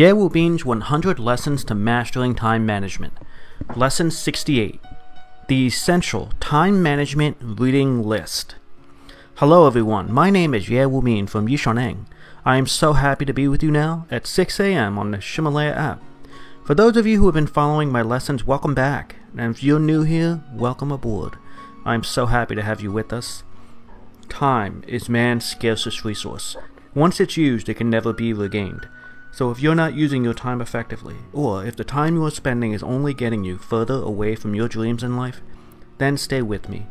Ye Wu Bin's 100 Lessons to Mastering Time Management. Lesson 68 The Essential Time Management Reading List. Hello, everyone. My name is Ye Wu Bin from Yishaneng. I am so happy to be with you now at 6 a.m. on the Ximalaya app. For those of you who have been following my lessons, welcome back. And if you're new here, welcome aboard. I am so happy to have you with us. Time is man's scarcest resource. Once it's used, it can never be regained. So if you're not using your time effectively, or if the time you are spending is only getting you further away from your dreams in life, then stay with me.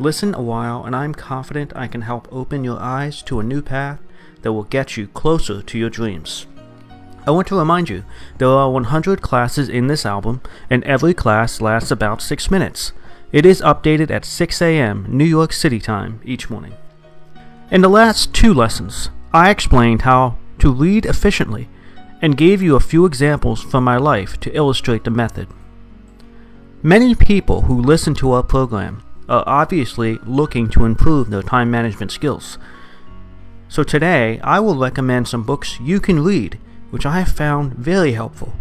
Listen a while, and I'm confident I can help open your eyes to a new path that will get you closer to your dreams. I want to remind you, there are 100 classes in this album, and every class lasts about 6 minutes. It is updated at 6 a.m. New York City time each morning. In the last two lessons, I explained how to read efficiently and gave you a few examples from my life to illustrate the method. Many people who listen to our program are obviously looking to improve their time management skills. So today, I will recommend some books you can read, which I have found very helpful.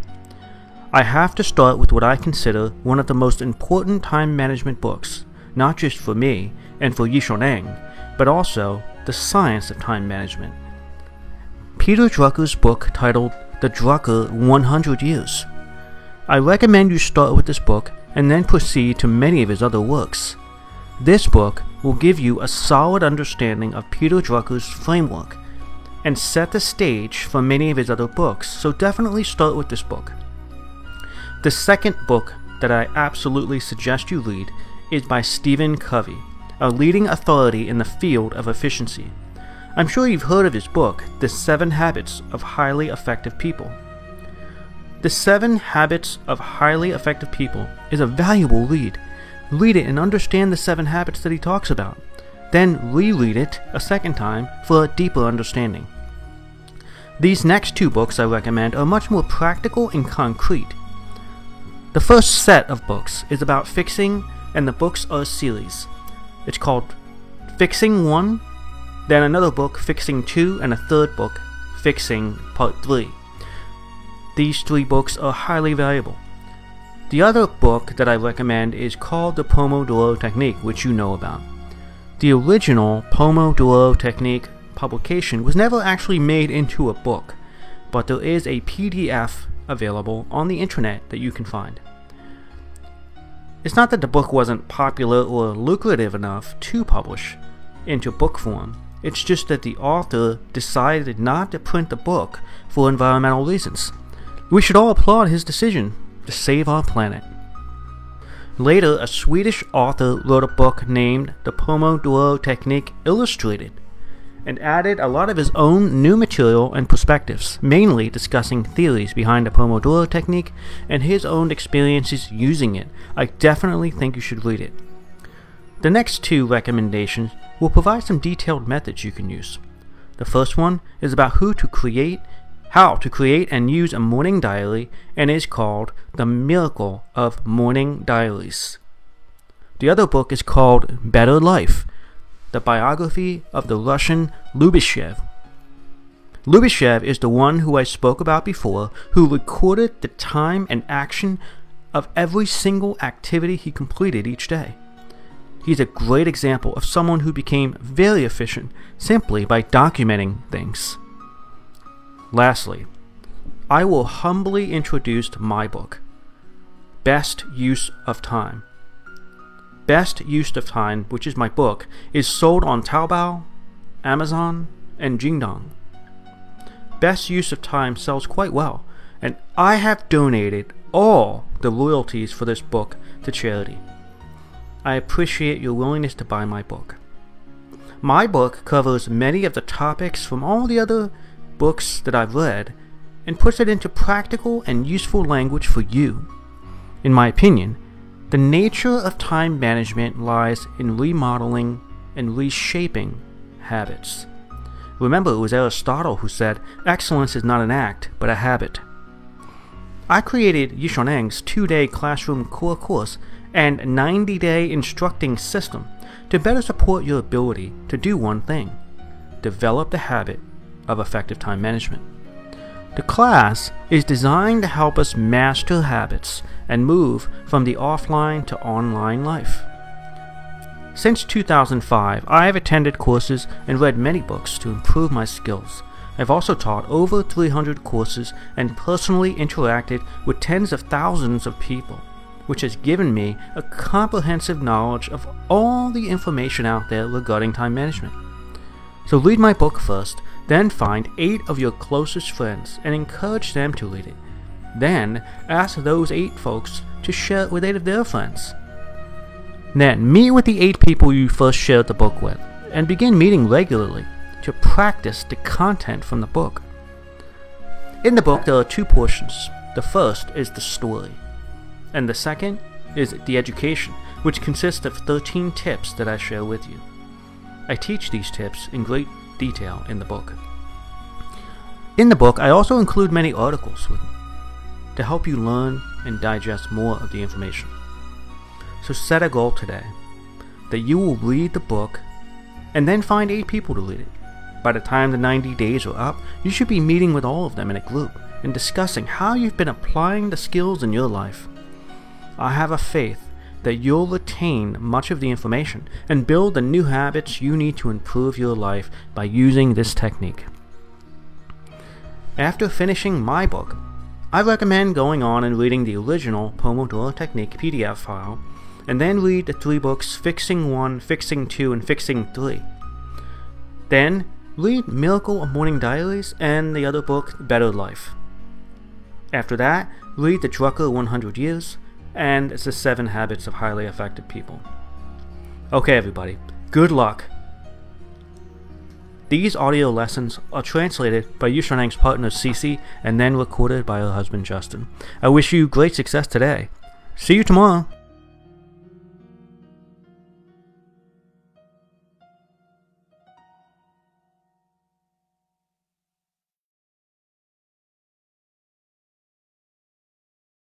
I have to start with what I consider one of the most important time management books, not just for me and for Yishoneng, but also the science of time management. Peter Drucker's book titled the Drucker 100 Years. I recommend you start with this book and then proceed to many of his other works. This book will give you a solid understanding of Peter Drucker's framework and set the stage for many of his other books, so definitely start with this book. The second book that I absolutely suggest you read is by Stephen Covey, a leading authority in the field of efficiency. I'm sure you've heard of his book, The Seven Habits of Highly Effective People. The Seven Habits of Highly Effective People is a valuable read. Read it and understand the seven habits that he talks about. Then reread it a second time for a deeper understanding. These next two books I recommend are much more practical and concrete. The first set of books is about fixing, and the books are a series. It's called Fixing 1, then another book, Fixing 2, and a third book, Fixing Part 3. These three books are highly valuable. The other book that I recommend is called The Pomodoro Technique, which you know about. The original Pomodoro Technique publication was never actually made into a book, but there is a PDF available on the internet that you can find. It's not that the book wasn't popular or lucrative enough to publish into book form, it's just that the author decided not to print the book for environmental reasons. We should all applaud his decision to save our planet. Later, a Swedish author wrote a book named The Pomodoro Technique Illustrated and added a lot of his own new material and perspectives, mainly discussing theories behind the Pomodoro technique and his own experiences using it. I definitely think you should read it. The next two recommendations will provide some detailed methods you can use. The first one is about who to create, how to create and use a morning diary and is called The Miracle of Morning Diaries. The other book is called Better Life, the biography of the Russian Lubishev. Lubishev is the one who I spoke about before, who recorded the time and action of every single activity he completed each day. He's a great example of someone who became very efficient simply by documenting things. Lastly, I will humbly introduce my book, Best Use of Time. Best Use of Time, which is my book, is sold on Taobao, Amazon, and Jingdong. Best Use of Time sells quite well, and I have donated all the royalties for this book to charity. I appreciate your willingness to buy my book. My book covers many of the topics from all the other books that I've read and puts it into practical and useful language for you. In my opinion, the nature of time management lies in remodeling and reshaping habits. Remember, it was Aristotle who said, Excellence is not an act, but a habit. I created Yishoneng's two day classroom core course and 90 day instructing system to better support your ability to do one thing develop the habit of effective time management. The class is designed to help us master habits and move from the offline to online life. Since 2005, I have attended courses and read many books to improve my skills. I've also taught over 300 courses and personally interacted with tens of thousands of people, which has given me a comprehensive knowledge of all the information out there regarding time management. So read my book first, then find eight of your closest friends and encourage them to read it. Then ask those eight folks to share it with eight of their friends. Then meet with the eight people you first shared the book with and begin meeting regularly to practice the content from the book. In the book, there are two portions. The first is the story, and the second is the education, which consists of 13 tips that I share with you. I teach these tips in great detail in the book. In the book, I also include many articles to help you learn and digest more of the information. So set a goal today that you will read the book and then find eight people to read it. By the time the 90 days are up, you should be meeting with all of them in a group and discussing how you've been applying the skills in your life. I have a faith that you'll retain much of the information and build the new habits you need to improve your life by using this technique. After finishing my book, I recommend going on and reading the original Pomodoro Technique PDF file and then read the three books Fixing 1, Fixing 2, and Fixing 3. Then read Miracle of Morning Diaries and the other book Better Life. After that, read The Drucker 100 Years and it's The 7 Habits of Highly Effective People. Okay, everybody, good luck. These audio lessons are translated by Yushanang's partner Cece and then recorded by her husband Justin. I wish you great success today. See you tomorrow.